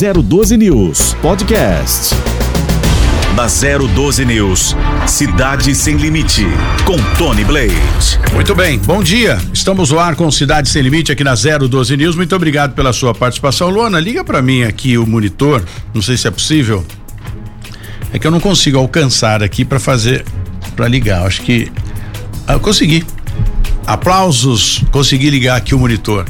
012 News Podcast. Da 012 News, Cidade Sem Limite, com Tony Blade. Muito bem, bom dia. Estamos no ar com Cidade Sem Limite aqui na 012 News. Muito obrigado pela sua participação. Luana, liga para mim aqui o monitor. Não sei se é possível. É que eu não consigo alcançar aqui para fazer, para ligar. Acho que ah, eu consegui. Aplausos, consegui ligar aqui o monitor.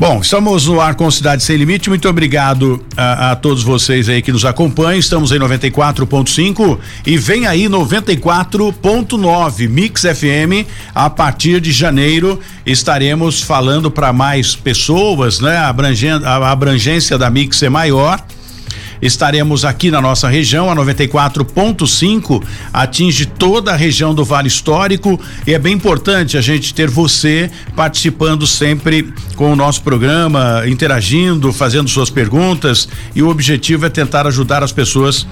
Bom, estamos no ar com Cidade Sem Limite. Muito obrigado a, a, todos vocês aí que nos acompanham. Estamos em 94.5 e vem aí 94.9 Mix FM. A partir de janeiro estaremos falando para mais pessoas, né? A abrangência, a abrangência da Mix é maior Estaremos aqui na nossa região, a 94.5 atinge toda a região do Vale Histórico. E é bem importante a gente ter você participando sempre com o nosso programa, interagindo, fazendo suas perguntas. E o objetivo é tentar ajudar as pessoas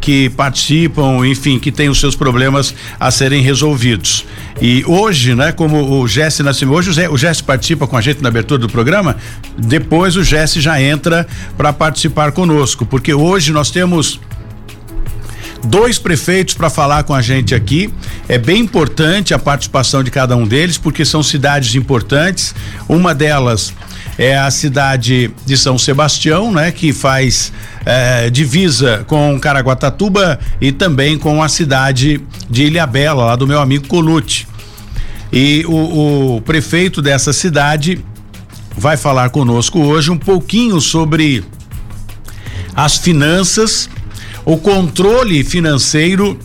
que participam, enfim, que têm os seus problemas a serem resolvidos. E hoje, né, como o Jesse Nascimento, hoje o Jesse participa com a gente na abertura do programa, depois o Jesse já entra para participar conosco, porque hoje nós temos dois prefeitos para falar com a gente aqui. É bem importante a participação de cada um deles, porque são cidades importantes. Uma delas é a cidade de São Sebastião, né? Que faz é, divisa com Caraguatatuba e também com a cidade de Ilhabela, lá do meu amigo Colute. E o, o prefeito dessa cidade vai falar conosco hoje um pouquinho sobre as finanças, o controle financeiro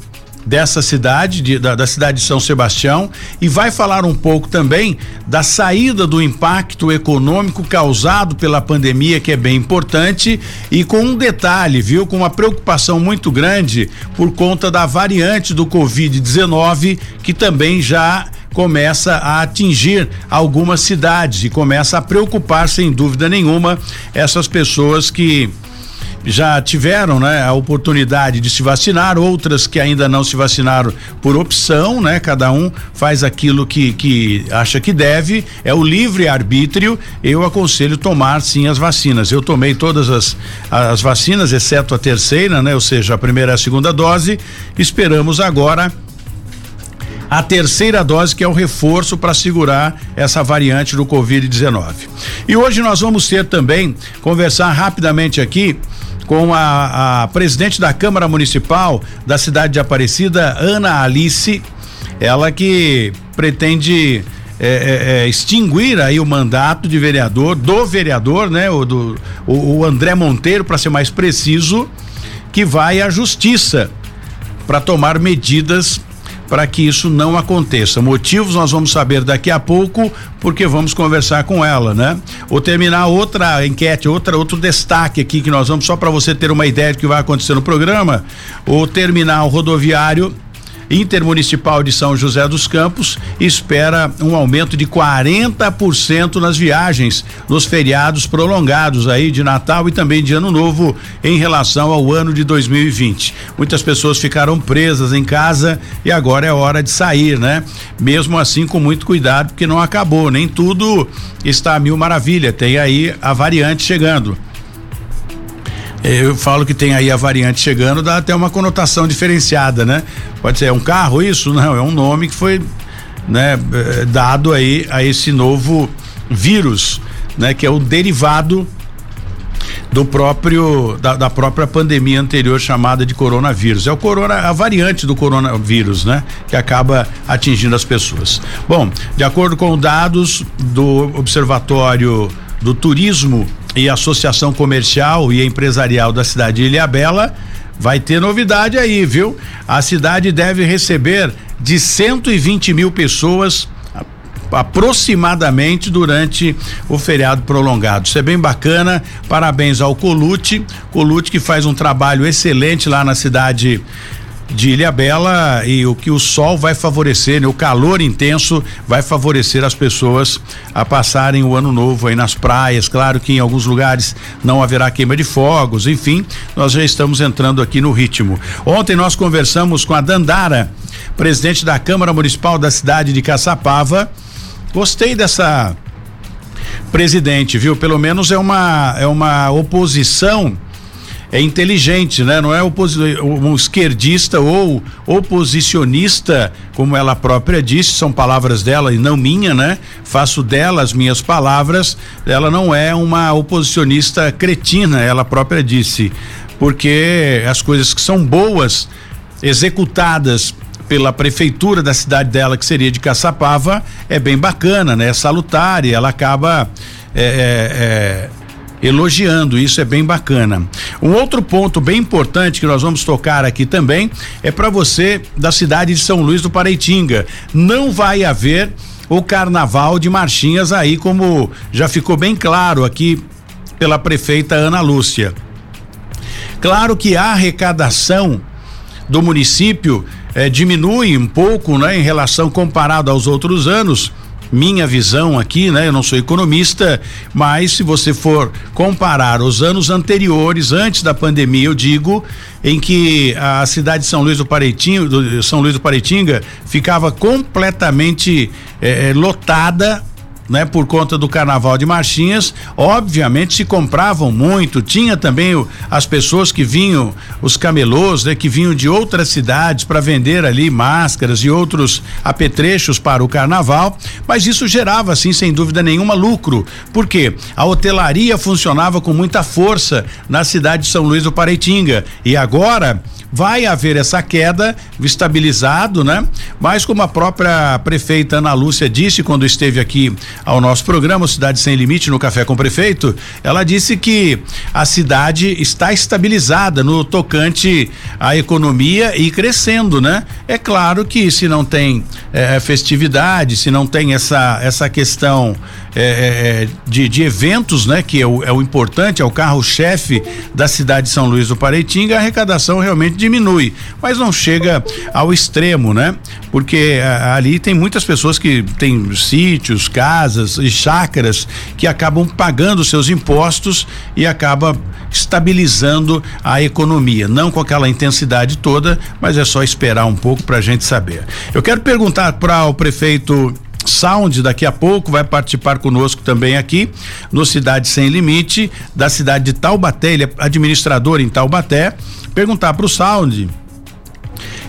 dessa cidade, de, da, da, cidade de São Sebastião, e vai falar um pouco também da saída do impacto econômico causado pela pandemia, que é bem importante, e com um detalhe, viu? Com uma preocupação muito grande por conta da variante do Covid-19, que também já começa a atingir algumas cidades e começa a preocupar, sem dúvida nenhuma, essas pessoas que já tiveram né, a oportunidade de se vacinar, outras que ainda não se vacinaram por opção, né? Cada um faz aquilo que, que acha que deve, é o livre arbítrio. Eu aconselho tomar sim as vacinas. Eu tomei todas as, as vacinas, exceto a terceira, né? Ou seja, a primeira e a segunda dose. Esperamos agora a terceira dose, que é o reforço para segurar essa variante do Covid-19. E hoje nós vamos ter também, conversar rapidamente aqui com a, a presidente da Câmara Municipal da cidade de Aparecida, Ana Alice, ela que pretende é, é, é, extinguir aí o mandato de vereador, do vereador, né? O, do, o, o André Monteiro, para ser mais preciso, que vai à justiça para tomar medidas para que isso não aconteça. Motivos nós vamos saber daqui a pouco, porque vamos conversar com ela, né? Ou terminar outra enquete, outra outro destaque aqui que nós vamos só para você ter uma ideia do que vai acontecer no programa. O terminal rodoviário Intermunicipal de São José dos Campos espera um aumento de 40% nas viagens nos feriados prolongados aí de Natal e também de Ano Novo em relação ao ano de 2020. Muitas pessoas ficaram presas em casa e agora é hora de sair, né? Mesmo assim com muito cuidado porque não acabou, nem tudo está a mil maravilha, tem aí a variante chegando. Eu falo que tem aí a variante chegando, dá até uma conotação diferenciada, né? Pode ser é um carro isso? Não, é um nome que foi, né, eh, dado aí a esse novo vírus, né, que é o derivado do próprio da, da, própria pandemia anterior chamada de coronavírus. É o corona, a variante do coronavírus, né, que acaba atingindo as pessoas. Bom, de acordo com dados do Observatório do Turismo e Associação Comercial e Empresarial da cidade de Ilhabela, vai ter novidade aí, viu? A cidade deve receber de 120 mil pessoas aproximadamente durante o feriado prolongado. Isso é bem bacana. Parabéns ao Colute, Colute que faz um trabalho excelente lá na cidade de Ilha Bela e o que o sol vai favorecer, né? o calor intenso vai favorecer as pessoas a passarem o ano novo aí nas praias. Claro que em alguns lugares não haverá queima de fogos, enfim, nós já estamos entrando aqui no ritmo. Ontem nós conversamos com a Dandara, presidente da Câmara Municipal da cidade de Caçapava. Gostei dessa presidente, viu? Pelo menos é uma é uma oposição é inteligente, né? Não é um esquerdista ou oposicionista, como ela própria disse, são palavras dela e não minha, né? Faço dela as minhas palavras. Ela não é uma oposicionista cretina, ela própria disse, porque as coisas que são boas executadas pela prefeitura da cidade dela, que seria de Caçapava, é bem bacana, né? É salutar e ela acaba é, é, é elogiando, isso é bem bacana. Um outro ponto bem importante que nós vamos tocar aqui também é para você da cidade de São Luís do Paraitinga. Não vai haver o carnaval de marchinhas aí, como já ficou bem claro aqui pela prefeita Ana Lúcia. Claro que a arrecadação do município eh, diminui um pouco, né, em relação comparado aos outros anos, minha visão aqui, né? Eu não sou economista, mas se você for comparar os anos anteriores, antes da pandemia, eu digo, em que a cidade de São Luís do Pareitinho, do São Luís do Pareitinga, ficava completamente eh, lotada né, por conta do carnaval de marchinhas, obviamente se compravam muito, tinha também o, as pessoas que vinham, os camelôs, né, que vinham de outras cidades para vender ali máscaras e outros apetrechos para o carnaval, mas isso gerava assim sem dúvida nenhuma lucro, porque a hotelaria funcionava com muita força na cidade de São Luís do Paraitinga. E agora vai haver essa queda estabilizado, né? Mas como a própria prefeita Ana Lúcia disse quando esteve aqui ao nosso programa Cidade Sem Limite no Café com o Prefeito, ela disse que a cidade está estabilizada no tocante à economia e crescendo, né? É claro que se não tem é, festividade, se não tem essa essa questão é, é, de, de, eventos, né? Que é o, é o importante, é o carro-chefe da cidade de São Luís do Paraitinga, a arrecadação realmente diminui, mas não chega ao extremo, né? Porque a, ali tem muitas pessoas que têm sítios, casas e chácaras que acabam pagando seus impostos e acaba estabilizando a economia, não com aquela intensidade toda, mas é só esperar um pouco para a gente saber. Eu quero perguntar para o prefeito Sound daqui a pouco vai participar conosco também aqui no Cidade Sem Limite, da cidade de Taubaté, ele é administrador em Taubaté. Perguntar para o Sound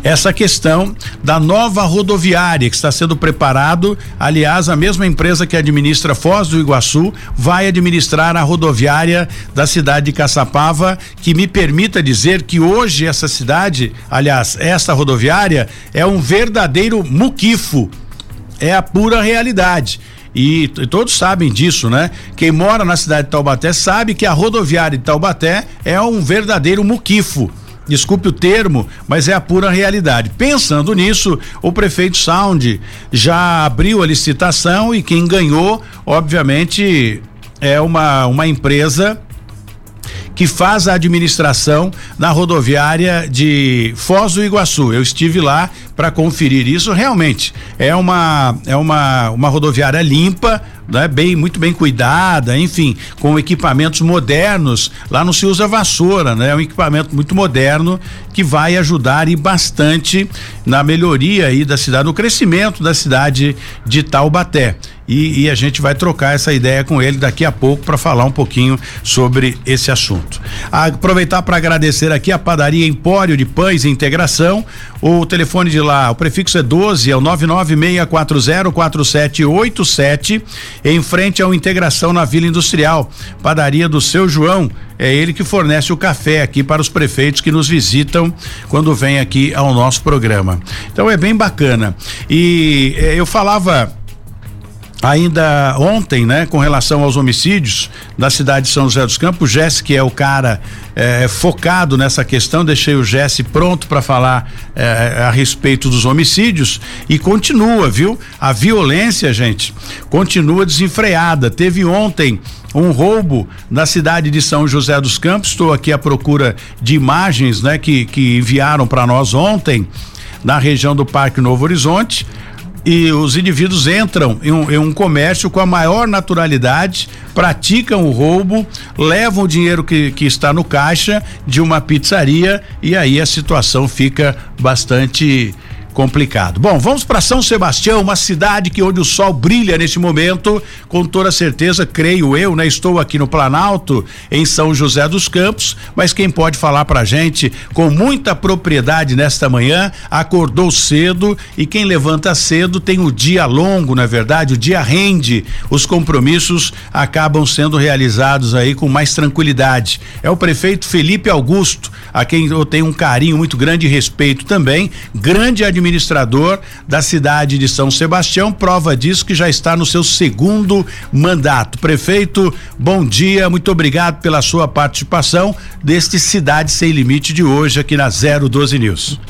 essa questão da nova rodoviária que está sendo preparado. Aliás, a mesma empresa que administra Foz do Iguaçu vai administrar a rodoviária da cidade de Caçapava, que me permita dizer que hoje essa cidade, aliás, essa rodoviária é um verdadeiro muquifo é a pura realidade. E, e, todos sabem disso, né? Quem mora na cidade de Taubaté sabe que a rodoviária de Taubaté é um verdadeiro muquifo. Desculpe o termo, mas é a pura realidade. Pensando nisso, o prefeito Sound já abriu a licitação e quem ganhou, obviamente, é uma, uma empresa que faz a administração na rodoviária de Foz do Iguaçu. Eu estive lá para conferir isso. Realmente é uma é uma uma rodoviária limpa, né? Bem muito bem cuidada, enfim, com equipamentos modernos. Lá não se usa vassoura, né? É um equipamento muito moderno que vai ajudar e bastante na melhoria aí da cidade, no crescimento da cidade de Taubaté e, e a gente vai trocar essa ideia com ele daqui a pouco para falar um pouquinho sobre esse assunto. Aproveitar para agradecer aqui a padaria Empório de Pães e Integração. O telefone de lá, o prefixo é 12, é o 996404787, em frente ao Integração na Vila Industrial. Padaria do seu João é ele que fornece o café aqui para os prefeitos que nos visitam quando vem aqui ao nosso programa. Então é bem bacana. E eh, eu falava Ainda ontem, né, com relação aos homicídios da cidade de São José dos Campos, Jesse, que é o cara é, focado nessa questão, deixei o Jesse pronto para falar é, a respeito dos homicídios e continua, viu? A violência, gente, continua desenfreada. Teve ontem um roubo na cidade de São José dos Campos. Estou aqui à procura de imagens, né, que, que enviaram para nós ontem na região do Parque Novo Horizonte e os indivíduos entram em um, em um, comércio com a maior naturalidade, praticam o roubo, levam o dinheiro que, que está no caixa de uma pizzaria e aí a situação fica bastante complicado. Bom, vamos para São Sebastião, uma cidade que onde o sol brilha neste momento, com toda certeza, creio eu, né? Estou aqui no Planalto, em São José dos Campos, mas quem pode falar pra gente com muita propriedade nesta manhã, acordou cedo e quem levanta cedo tem o dia longo, na é verdade, o dia rende, os compromissos acabam sendo realizados aí com mais tranquilidade. É o prefeito Felipe Augusto, a quem eu tenho um carinho muito grande e respeito também, grande administrador da cidade de São Sebastião, prova disso que já está no seu segundo mandato. Prefeito, bom dia, muito obrigado pela sua participação deste Cidade Sem Limite de hoje aqui na 012 News.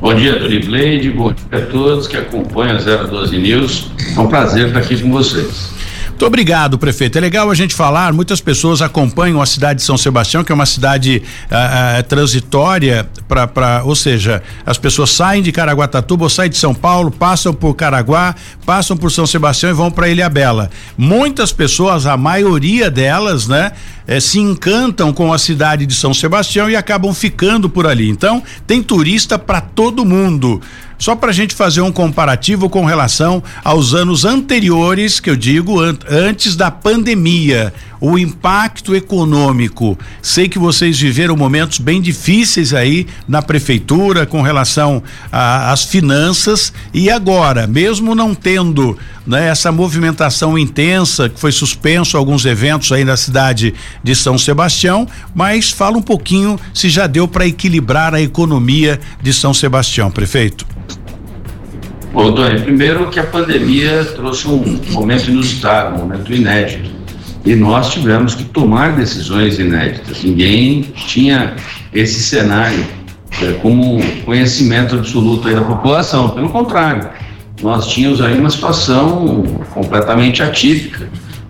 Bom dia, Tony Blade, bom dia a todos que acompanham a 012 News. É um prazer estar aqui com vocês. Muito obrigado, prefeito. É legal a gente falar. Muitas pessoas acompanham a cidade de São Sebastião, que é uma cidade ah, ah, transitória para, ou seja, as pessoas saem de Caraguatatuba ou saem de São Paulo, passam por Caraguá, passam por São Sebastião e vão para Ilha Bela. Muitas pessoas, a maioria delas, né, eh, se encantam com a cidade de São Sebastião e acabam ficando por ali. Então, tem turista para todo mundo. Só para a gente fazer um comparativo com relação aos anos anteriores, que eu digo an antes da pandemia, o impacto econômico. Sei que vocês viveram momentos bem difíceis aí na prefeitura com relação às finanças e agora, mesmo não tendo né, essa movimentação intensa que foi suspenso alguns eventos aí na cidade de São Sebastião, mas fala um pouquinho se já deu para equilibrar a economia de São Sebastião, prefeito. Bom, Tony, primeiro que a pandemia trouxe um momento inusitado, um momento inédito. E nós tivemos que tomar decisões inéditas. Ninguém tinha esse cenário é, como conhecimento absoluto da população. Pelo contrário, nós tínhamos aí uma situação completamente atípica.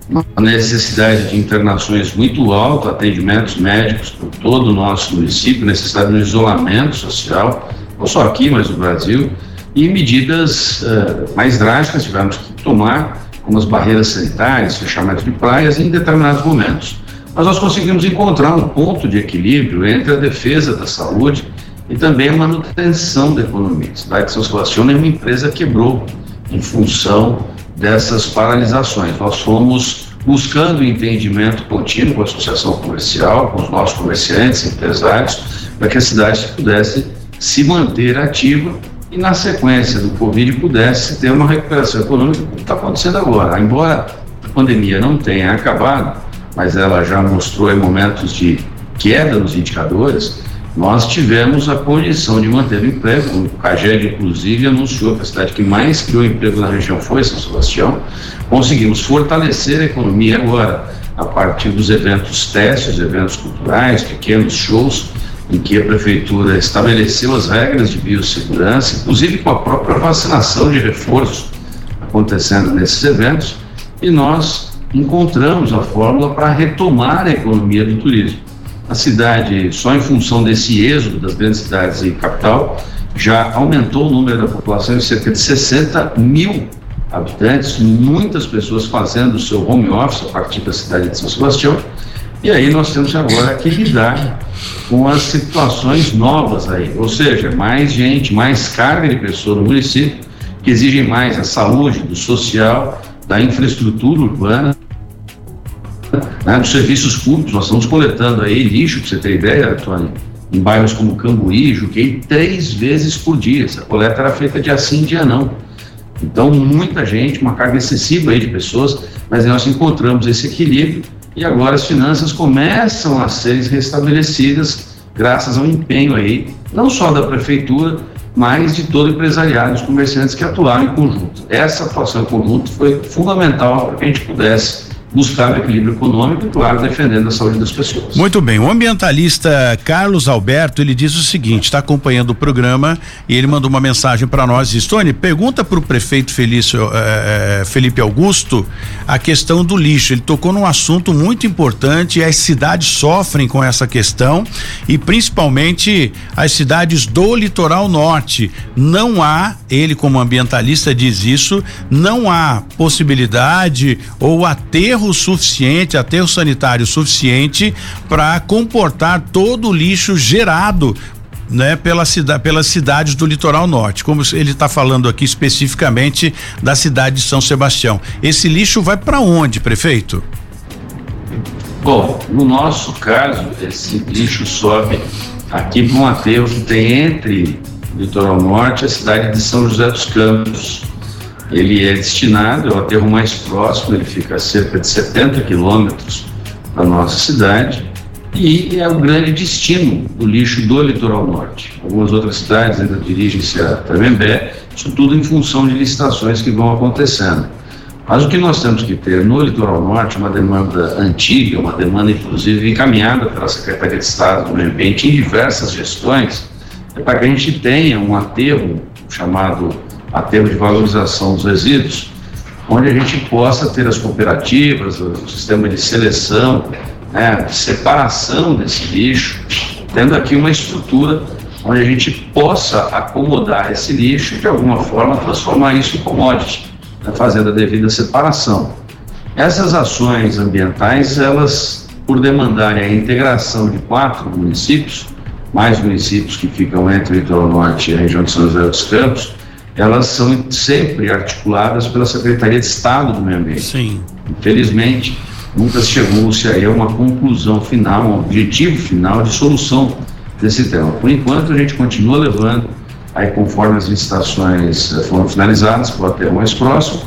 Uma necessidade de internações muito alta, atendimentos médicos por todo o nosso município, necessidade de isolamento social, não só aqui, mas no Brasil e medidas uh, mais drásticas tivemos que tomar, como as barreiras sanitárias, fechamento de praias em determinados momentos. Mas nós conseguimos encontrar um ponto de equilíbrio entre a defesa da saúde e também a manutenção da economia. A cidade de São Sebastião nenhuma empresa quebrou em função dessas paralisações. Nós fomos buscando entendimento contínuo com a associação comercial, com os nossos comerciantes, empresários, para que a cidade pudesse se manter ativa e na sequência do Covid pudesse ter uma recuperação econômica, que está acontecendo agora. Embora a pandemia não tenha acabado, mas ela já mostrou em momentos de queda nos indicadores, nós tivemos a condição de manter o emprego. O CAGED, inclusive, anunciou que a cidade que mais criou emprego na região foi São Sebastião. Conseguimos fortalecer a economia agora, a partir dos eventos testes, eventos culturais, pequenos shows, em que a prefeitura estabeleceu as regras de biossegurança, inclusive com a própria vacinação de reforço acontecendo nesses eventos, e nós encontramos a fórmula para retomar a economia do turismo. A cidade, só em função desse êxodo das grandes cidades e capital, já aumentou o número da população em cerca de 60 mil habitantes, muitas pessoas fazendo o seu home office a partir da cidade de São Sebastião, e aí nós temos agora que lidar com as situações novas aí, ou seja, mais gente, mais carga de pessoas no município, que exigem mais a saúde, do social, da infraestrutura urbana, né, dos serviços públicos. Nós estamos coletando aí lixo, para você ter ideia, Tony, em bairros como Cambuí, Juquei, três vezes por dia. Essa coleta era feita dia sim, dia não. Então, muita gente, uma carga excessiva aí de pessoas, mas nós encontramos esse equilíbrio e agora as finanças começam a ser restabelecidas graças ao empenho aí, não só da prefeitura, mas de todo o empresariado, os comerciantes que atuaram em conjunto. Essa atuação em conjunto foi fundamental para que a gente pudesse buscar o equilíbrio econômico e, claro, defendendo a saúde das pessoas. Muito bem. O ambientalista Carlos Alberto, ele diz o seguinte, está acompanhando o programa e ele mandou uma mensagem para nós, Tony, pergunta para o prefeito Felício, eh, eh, Felipe Augusto a questão do lixo. Ele tocou num assunto muito importante as cidades sofrem com essa questão e principalmente as cidades do litoral norte. Não há, ele como ambientalista diz isso, não há possibilidade ou aterro aterro suficiente, aterro sanitário suficiente para comportar todo o lixo gerado né, pela cidade, pelas cidades do litoral norte, como ele está falando aqui especificamente da cidade de São Sebastião. Esse lixo vai para onde, prefeito? Bom, no nosso caso, esse lixo sobe aqui para um aterro que tem entre o litoral norte e a cidade de São José dos Campos. Ele é destinado, é o aterro mais próximo, ele fica a cerca de 70 quilômetros da nossa cidade e é o grande destino do lixo do litoral norte. Algumas outras cidades ainda dirigem-se a Tremembé, isso tudo em função de licitações que vão acontecendo. Mas o que nós temos que ter no litoral norte, uma demanda antiga, uma demanda inclusive encaminhada pela Secretaria de Estado do Meio Ambiente em diversas gestões, é para que a gente tenha um aterro chamado aterro de valorização dos resíduos, onde a gente possa ter as cooperativas, o sistema de seleção, né, de separação desse lixo, tendo aqui uma estrutura onde a gente possa acomodar esse lixo de alguma forma transformar isso em commodity, né, fazendo a devida separação. Essas ações ambientais, elas, por demandarem a integração de quatro municípios, mais municípios que ficam entre o litoral norte e a região de São José dos Campos, elas são sempre articuladas pela Secretaria de Estado do Meio Ambiente. Sim. Infelizmente, nunca chegou-se aí a uma conclusão final, um objetivo final de solução desse tema. Por enquanto, a gente continua levando, aí conforme as licitações eh, foram finalizadas, para o aterro mais próximo,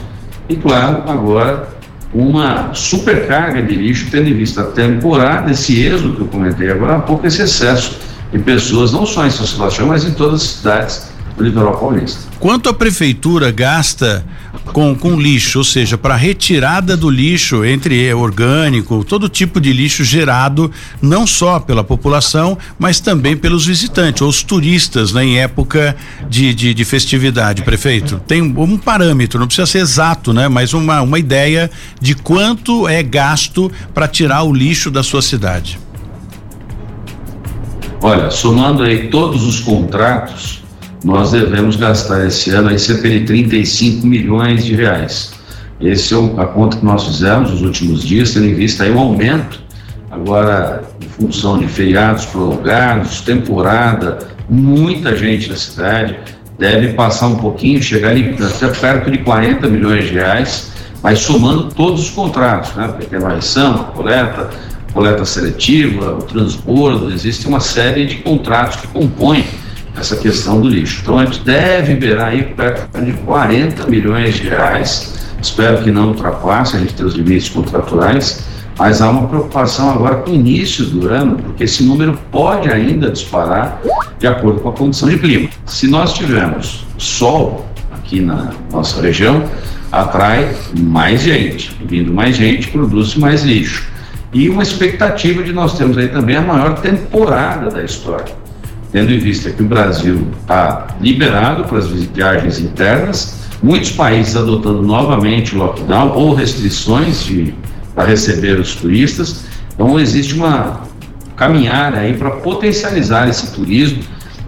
e claro, agora uma supercarga de lixo, tendo em vista a temporada, esse êxodo que eu comentei agora há pouco, esse excesso de pessoas, não só em São Sebastião, mas em todas as cidades do litoral paulista. Quanto a prefeitura gasta com, com lixo, ou seja, para retirada do lixo, entre orgânico, todo tipo de lixo gerado, não só pela população, mas também pelos visitantes, ou os turistas, né, em época de, de, de festividade, prefeito? Tem um, um, parâmetro, não precisa ser exato, né? Mas uma, uma ideia de quanto é gasto para tirar o lixo da sua cidade. Olha, somando aí todos os contratos, nós devemos gastar esse ano aí cerca de 35 milhões de reais. Esse é a conta que nós fizemos nos últimos dias, tendo em vista aí um aumento, agora em função de feriados prolongados, temporada, muita gente na cidade, deve passar um pouquinho, chegar ali até perto de 40 milhões de reais, mas somando todos os contratos, né? Tem varrição, coleta, coleta seletiva, o transbordo, existe uma série de contratos que compõem essa questão do lixo. Então a gente deve liberar aí perto de 40 milhões de reais. Espero que não ultrapasse, a gente tem os limites contratuais, mas há uma preocupação agora com o início do ano, porque esse número pode ainda disparar de acordo com a condição de clima. Se nós tivermos sol aqui na nossa região, atrai mais gente. Vindo mais gente, produz mais lixo. E uma expectativa de nós termos aí também a maior temporada da história tendo em vista que o Brasil está liberado para as viagens internas, muitos países adotando novamente lockdown ou restrições para receber os turistas. Então existe uma caminhada aí para potencializar esse turismo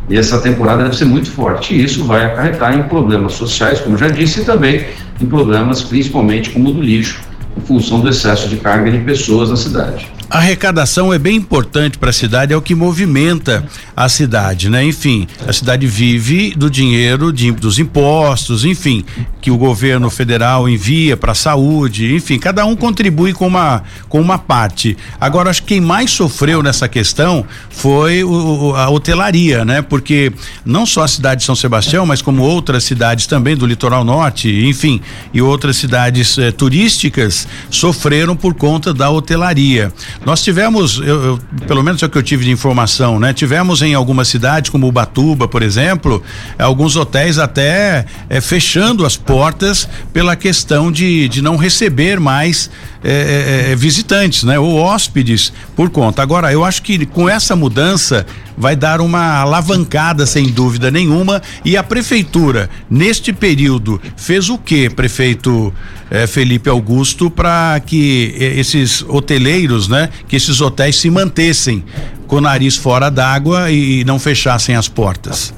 e essa temporada deve ser muito forte. E isso vai acarretar em problemas sociais, como já disse, e também em problemas principalmente como o do lixo, em função do excesso de carga de pessoas na cidade. A arrecadação é bem importante para a cidade, é o que movimenta a cidade, né? Enfim, a cidade vive do dinheiro de, dos impostos, enfim, que o governo federal envia para a saúde, enfim, cada um contribui com uma com uma parte. Agora, acho que quem mais sofreu nessa questão foi o, a hotelaria, né? Porque não só a cidade de São Sebastião, mas como outras cidades também do litoral norte, enfim, e outras cidades eh, turísticas sofreram por conta da hotelaria. Nós tivemos, eu, eu, pelo menos é o que eu tive de informação, né? Tivemos em algumas cidades, como Ubatuba, por exemplo, alguns hotéis até é, fechando as portas pela questão de, de não receber mais é, é, visitantes, né? Ou hóspedes por conta. Agora, eu acho que com essa mudança vai dar uma alavancada sem dúvida nenhuma e a prefeitura neste período fez o que, prefeito eh, Felipe Augusto, para que eh, esses hoteleiros, né, que esses hotéis se mantessem com o nariz fora d'água e não fechassem as portas?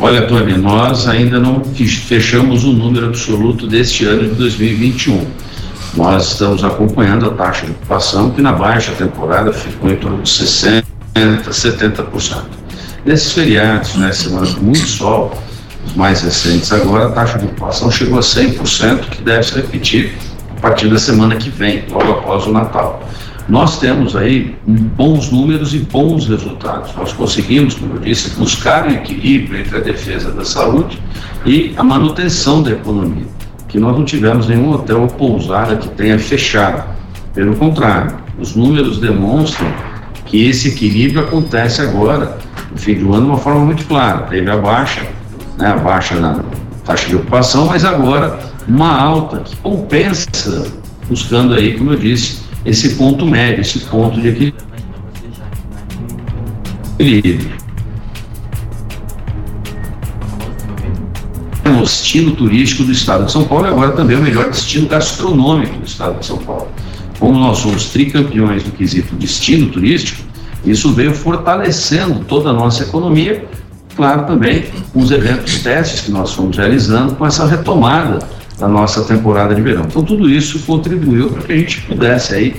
Olha, Tony, nós ainda não fechamos o número absoluto deste ano de 2021 nós estamos acompanhando a taxa de ocupação, que na baixa temporada ficou em torno de 60%, 70%. Nesses feriados, né, semana com muito sol, os mais recentes agora, a taxa de ocupação chegou a 100%, que deve se repetir a partir da semana que vem, logo após o Natal. Nós temos aí bons números e bons resultados. Nós conseguimos, como eu disse, buscar um equilíbrio entre a defesa da saúde e a manutenção da economia, que nós não tivemos nenhum hotel ou pousada que tenha fechado. Pelo contrário, os números demonstram que esse equilíbrio acontece agora, no fim do ano, de uma forma muito clara. Teve a baixa, né, a baixa na taxa de ocupação, mas agora uma alta que compensa, buscando aí, como eu disse, esse ponto médio, esse ponto de equilíbrio. Destino turístico do estado de São Paulo e agora também o melhor destino gastronômico do estado de São Paulo. Como nós somos tricampeões do quesito destino turístico, isso veio fortalecendo toda a nossa economia, claro também com os eventos testes que nós fomos realizando com essa retomada da nossa temporada de verão. Então tudo isso contribuiu para que a gente pudesse aí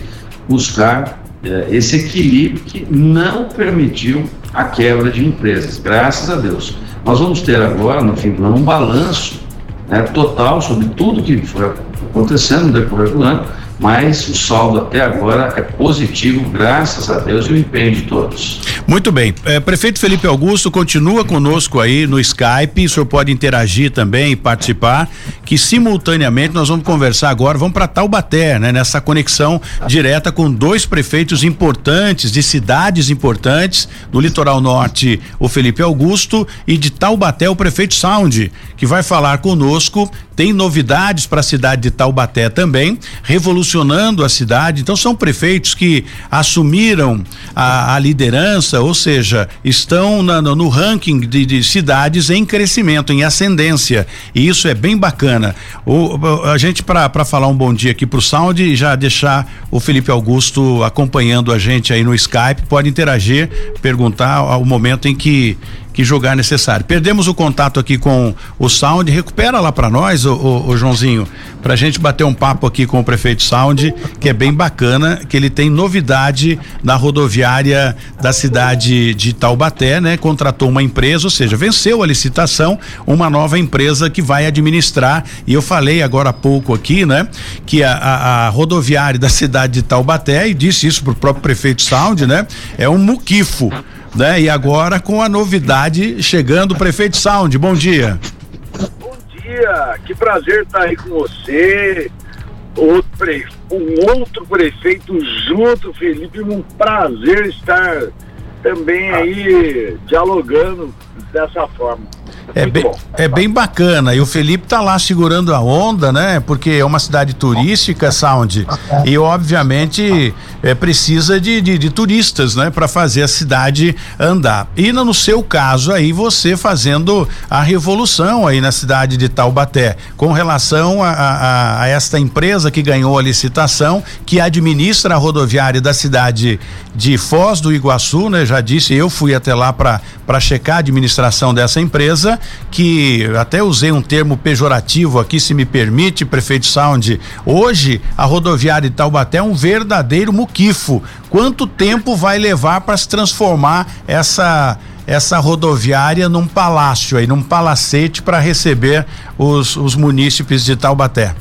buscar eh, esse equilíbrio que não permitiu a quebra de empresas, graças a Deus. Nós vamos ter agora, no fim do ano, um balanço né, total sobre tudo que foi acontecendo no decorrer do ano mas o saldo até agora é positivo, graças a Deus e o empenho de todos. Muito bem. É, prefeito Felipe Augusto continua conosco aí no Skype. O senhor pode interagir também e participar. Que simultaneamente nós vamos conversar agora. Vamos para Taubaté, né? Nessa conexão direta com dois prefeitos importantes de cidades importantes do litoral norte, o Felipe Augusto, e de Taubaté, o prefeito Sound, que vai falar conosco. Tem novidades para a cidade de Taubaté também. Revolucionando a cidade. Então são prefeitos que assumiram a, a liderança, ou seja, estão na, no, no, ranking de, de, cidades em crescimento, em ascendência. E isso é bem bacana. O, a gente para falar um bom dia aqui para o Sound e já deixar o Felipe Augusto acompanhando a gente aí no Skype, pode interagir, perguntar ao momento em que que julgar necessário. Perdemos o contato aqui com o Sound, recupera lá para nós, o, o, o Joãozinho, para a gente bater um papo aqui com o prefeito Sound, que é bem bacana, que ele tem novidade na rodoviária da cidade de Taubaté, né? Contratou uma empresa, ou seja, venceu a licitação, uma nova empresa que vai administrar. E eu falei agora há pouco aqui, né? Que a, a, a rodoviária da cidade de Taubaté, e disse isso para o próprio prefeito Sound, né? É um muquifo né? E agora com a novidade chegando, prefeito Sound, bom dia. Bom dia, que prazer estar aí com você, outro um outro prefeito junto, Felipe, um prazer estar também aí dialogando dessa forma. É bem, é bem bacana. E o Felipe tá lá segurando a onda, né? Porque é uma cidade turística, Sound. E obviamente é, precisa de, de, de turistas, né? Para fazer a cidade andar. E no seu caso aí, você fazendo a revolução aí na cidade de Taubaté, com relação a, a, a esta empresa que ganhou a licitação, que administra a rodoviária da cidade de Foz do Iguaçu, né? Já disse, eu fui até lá para checar a administração dessa empresa que até usei um termo pejorativo aqui, se me permite, prefeito Sound. Hoje, a rodoviária de Taubaté é um verdadeiro muquifo. Quanto tempo vai levar para se transformar essa essa rodoviária num palácio aí, num palacete para receber os, os munícipes de Taubaté?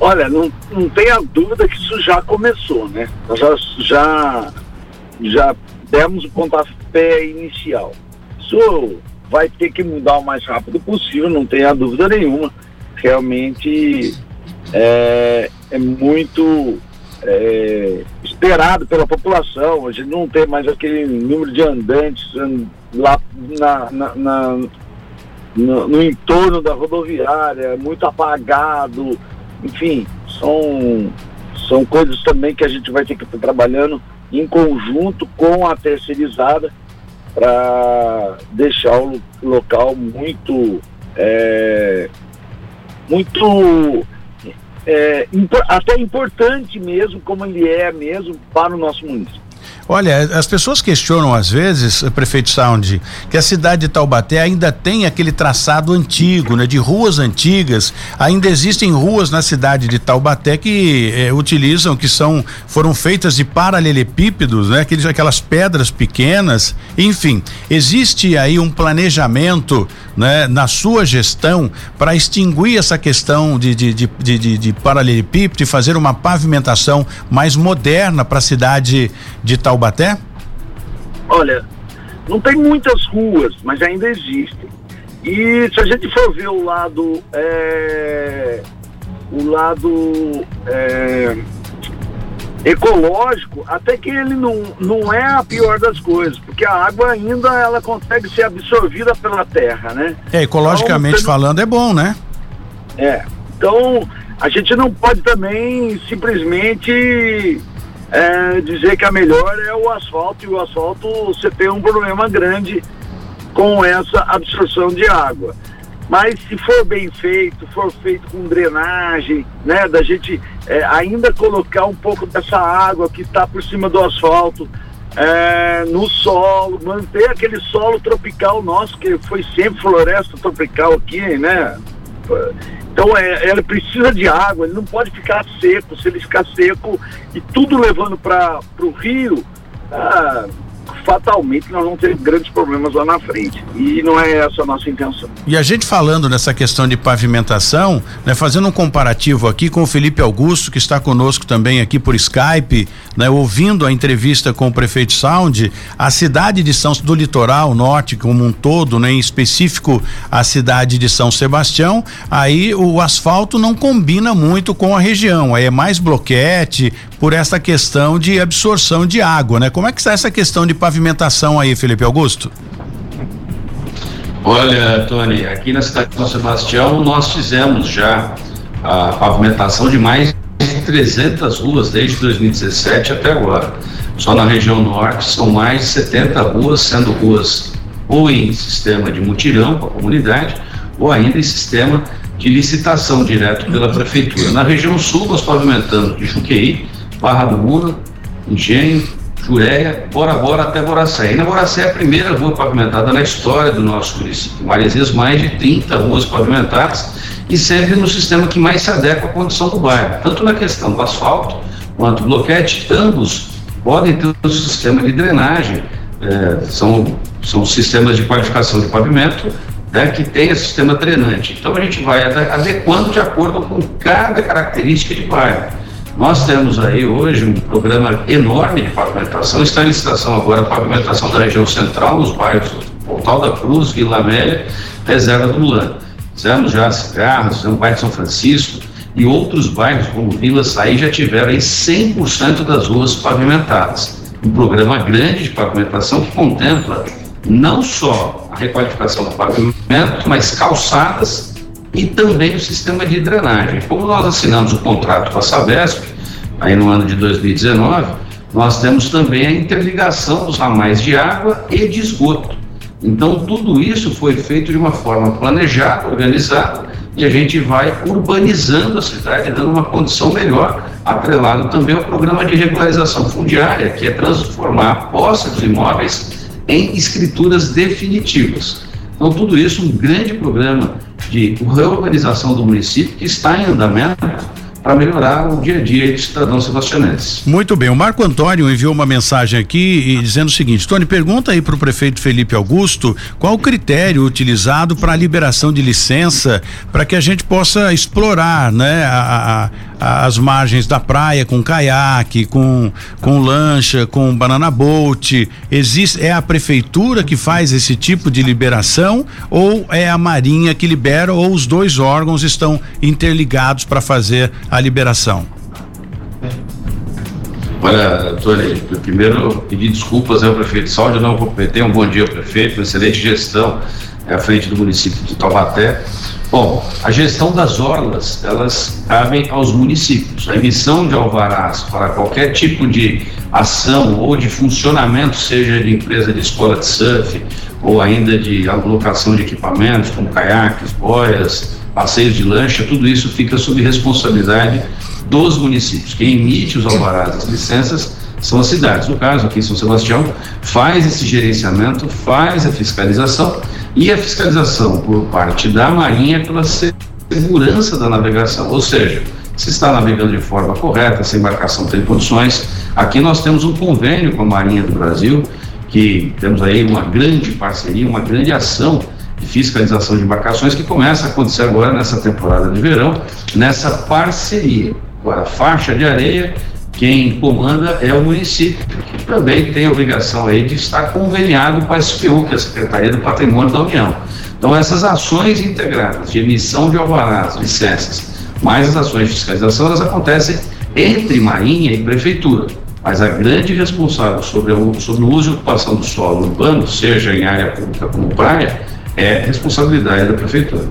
Olha, não, não tenha dúvida que isso já começou, né? Nós já, já, já demos o pontapé inicial. Isso vai ter que mudar o mais rápido possível, não tenha dúvida nenhuma. Realmente é, é muito é, esperado pela população. A gente não tem mais aquele número de andantes lá na, na, na no, no, entorno da rodoviária, muito apagado. Enfim, são, são coisas também que a gente vai ter que estar trabalhando em conjunto com a terceirizada para deixar o local muito é, muito é, até importante mesmo como ele é mesmo para o nosso município. Olha, as pessoas questionam às vezes, prefeito Sound, que a cidade de Taubaté ainda tem aquele traçado antigo, né? De ruas antigas. Ainda existem ruas na cidade de Taubaté que eh, utilizam, que são, foram feitas de paralelepípedos, né? Aqueles, aquelas pedras pequenas. Enfim, existe aí um planejamento, né? Na sua gestão para extinguir essa questão de, de, de, de, de, de paralelepípedo e fazer uma pavimentação mais moderna para a cidade de Taubaté? Olha, não tem muitas ruas, mas ainda existem. E se a gente for ver o lado. É, o lado. É, ecológico, até que ele não, não é a pior das coisas, porque a água ainda ela consegue ser absorvida pela terra, né? É, ecologicamente então, falando é bom, né? É. Então, a gente não pode também simplesmente é, dizer que a melhor é o asfalto, e o asfalto você tem um problema grande com essa absorção de água. Mas se for bem feito, for feito com drenagem, né, da gente é, ainda colocar um pouco dessa água que está por cima do asfalto é, no solo, manter aquele solo tropical nosso, que foi sempre floresta tropical aqui, né? Então é, ele precisa de água, ele não pode ficar seco. Se ele ficar seco e tudo levando para o rio, ah, fatalmente nós vamos ter grandes problemas lá na frente. E não é essa a nossa intenção. E a gente falando nessa questão de pavimentação, né, fazendo um comparativo aqui com o Felipe Augusto, que está conosco também aqui por Skype, né, ouvindo a entrevista com o prefeito Sound, a cidade de São do litoral norte como um todo, né, em específico a cidade de São Sebastião, aí o asfalto não combina muito com a região, aí é mais bloquete por essa questão de absorção de água, né? Como é que está essa questão de pavimentação aí, Felipe Augusto? Olha, Tony, aqui na cidade de São Sebastião nós fizemos já a pavimentação de mais de 300 ruas desde 2017 até agora. Só na região norte são mais de 70 ruas, sendo ruas ou em sistema de mutirão com a comunidade, ou ainda em sistema de licitação direto pela prefeitura. Na região sul, nós pavimentamos de Juqueí, Barra do Muro, Engenho, Jureia, Bora Bora até Boracé. E na Boracé é a primeira rua pavimentada na história do nosso município. Vezes mais de 30 ruas pavimentadas e sempre no sistema que mais se adequa à condição do bairro, tanto na questão do asfalto quanto do bloquete, ambos podem ter um sistema de drenagem, é, são, são sistemas de qualificação de pavimento né, que esse sistema drenante. Então a gente vai adequando de acordo com cada característica de bairro. Nós temos aí hoje um programa enorme de pavimentação, está em licitação agora a pavimentação da região central, nos bairros Portal da Cruz, Vila Amélia, Reserva do Mulano. Fizemos já Cigarros, o bairro São Francisco e outros bairros como Vila Saí já tiveram aí 100% das ruas pavimentadas. Um programa grande de pavimentação que contempla não só a requalificação do pavimento, mas calçadas e também o sistema de drenagem. Como nós assinamos o contrato com a Sabesp, aí no ano de 2019, nós temos também a interligação dos ramais de água e de esgoto. Então, tudo isso foi feito de uma forma planejada, organizada, e a gente vai urbanizando a cidade, dando uma condição melhor, atrelado também ao programa de regularização fundiária, que é transformar a posse dos imóveis em escrituras definitivas. Então, tudo isso, um grande programa de reorganização do município que está em andamento para melhorar o dia a dia de cidadãos sebastianenses. Muito bem, o Marco Antônio enviou uma mensagem aqui dizendo o seguinte: Tony, pergunta aí para o prefeito Felipe Augusto qual o critério utilizado para a liberação de licença para que a gente possa explorar, né, a, a, as margens da praia com caiaque, com com lancha, com banana boat. Existe é a prefeitura que faz esse tipo de liberação ou é a Marinha que libera ou os dois órgãos estão interligados para fazer a liberação? Olha, Tony, primeiro pedir desculpas ao prefeito Salde, não completei. Um bom dia, prefeito, excelente gestão à frente do município de Taubaté. Bom, a gestão das orlas, elas cabem aos municípios. A emissão de alvarás para qualquer tipo de ação ou de funcionamento, seja de empresa de escola de surf ou ainda de alocação de equipamentos, como caiaques, boias, passeios de lancha, tudo isso fica sob responsabilidade dos municípios. Quem emite os alvarás, as licenças, são as cidades. No caso, aqui em São Sebastião, faz esse gerenciamento, faz a fiscalização e a fiscalização por parte da Marinha pela segurança da navegação, ou seja, se está navegando de forma correta, se a embarcação tem condições. Aqui nós temos um convênio com a Marinha do Brasil, que temos aí uma grande parceria, uma grande ação de fiscalização de embarcações que começa a acontecer agora nessa temporada de verão, nessa parceria. Agora, faixa de areia, quem comanda é o município, que também tem a obrigação aí de estar conveniado com a SPU, que é a Secretaria do Patrimônio da União. Então, essas ações integradas de emissão de alvarás, licenças, mais as ações de fiscalização, elas acontecem entre Marinha e Prefeitura. Mas a grande responsável sobre, o, sobre o uso e ocupação do solo urbano, seja em área pública como praia, é responsabilidade da prefeitura.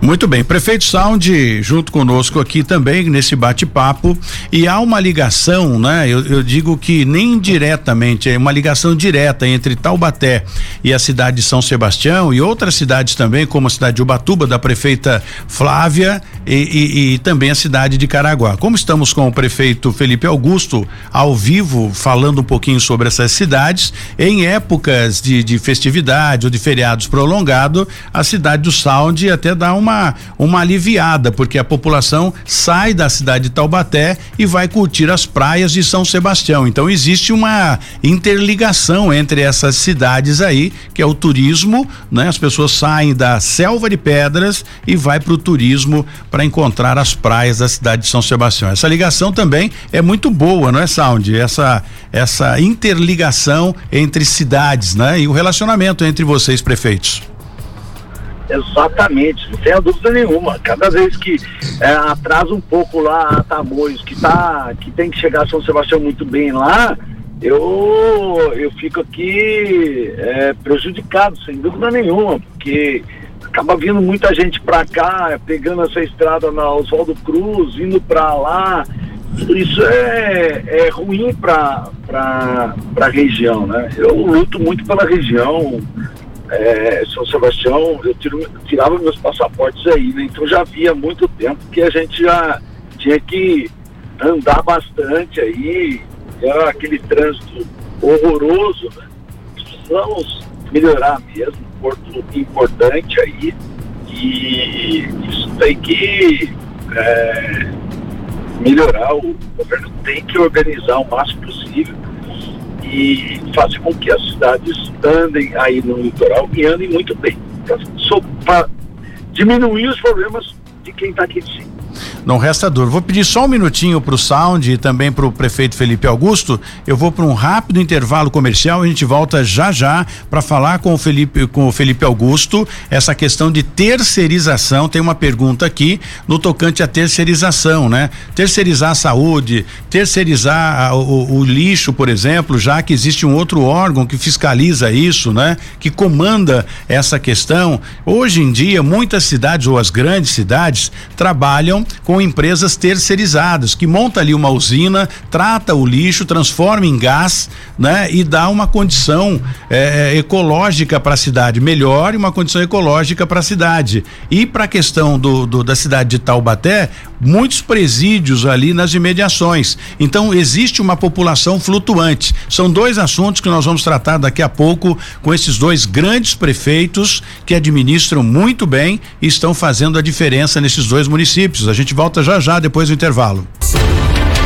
Muito bem, prefeito Sound junto conosco aqui também nesse bate-papo e há uma ligação, né? Eu, eu, digo que nem diretamente, é uma ligação direta entre Taubaté e a cidade de São Sebastião e outras cidades também, como a cidade de Ubatuba da prefeita Flávia e, e, e também a cidade de Caraguá. Como estamos com o prefeito Felipe Augusto ao vivo falando um pouquinho sobre essas cidades em épocas de, de festividade ou de feriados prolongados a cidade do Sound até dá uma uma aliviada, porque a população sai da cidade de Taubaté e vai curtir as praias de São Sebastião. Então existe uma interligação entre essas cidades aí, que é o turismo, né? As pessoas saem da selva de pedras e vai para o turismo para encontrar as praias da cidade de São Sebastião. Essa ligação também é muito boa, não é, Sound? Essa essa interligação entre cidades, né? E o relacionamento entre vocês prefeitos. Exatamente, não tenha dúvida nenhuma. Cada vez que é, atrasa um pouco lá a Tamoios, que, tá, que tem que chegar a São Sebastião muito bem lá, eu, eu fico aqui é, prejudicado, sem dúvida nenhuma, porque acaba vindo muita gente para cá, pegando essa estrada na Oswaldo Cruz, indo para lá. Isso é, é ruim para a região, né? Eu luto muito pela região, é, São Sebastião, eu, tiro, tirava meus passaportes aí, né? Então já havia muito tempo que a gente já tinha que andar bastante aí, era aquele trânsito horroroso, né? Precisamos melhorar mesmo, porto importante aí, e isso tem que é, melhorar, o governo tem que organizar o máximo possível e fazer com que as cidades andem aí no litoral e andem muito bem, para diminuir os problemas de quem está aqui de cima. Não resta dúvida. Vou pedir só um minutinho para o Sound e também para o prefeito Felipe Augusto. Eu vou para um rápido intervalo comercial. A gente volta já já para falar com o Felipe com o Felipe Augusto essa questão de terceirização. Tem uma pergunta aqui no tocante à terceirização, né? Terceirizar a saúde, terceirizar a, o, o lixo, por exemplo, já que existe um outro órgão que fiscaliza isso, né? Que comanda essa questão. Hoje em dia, muitas cidades ou as grandes cidades trabalham com com empresas terceirizadas, que monta ali uma usina, trata o lixo, transforma em gás, né? E dá uma condição é, é ecológica para a cidade melhor e uma condição ecológica para a cidade. E para a questão do, do, da cidade de Taubaté, muitos presídios ali nas imediações. Então existe uma população flutuante. São dois assuntos que nós vamos tratar daqui a pouco com esses dois grandes prefeitos que administram muito bem e estão fazendo a diferença nesses dois municípios. A gente volta volta já já depois do intervalo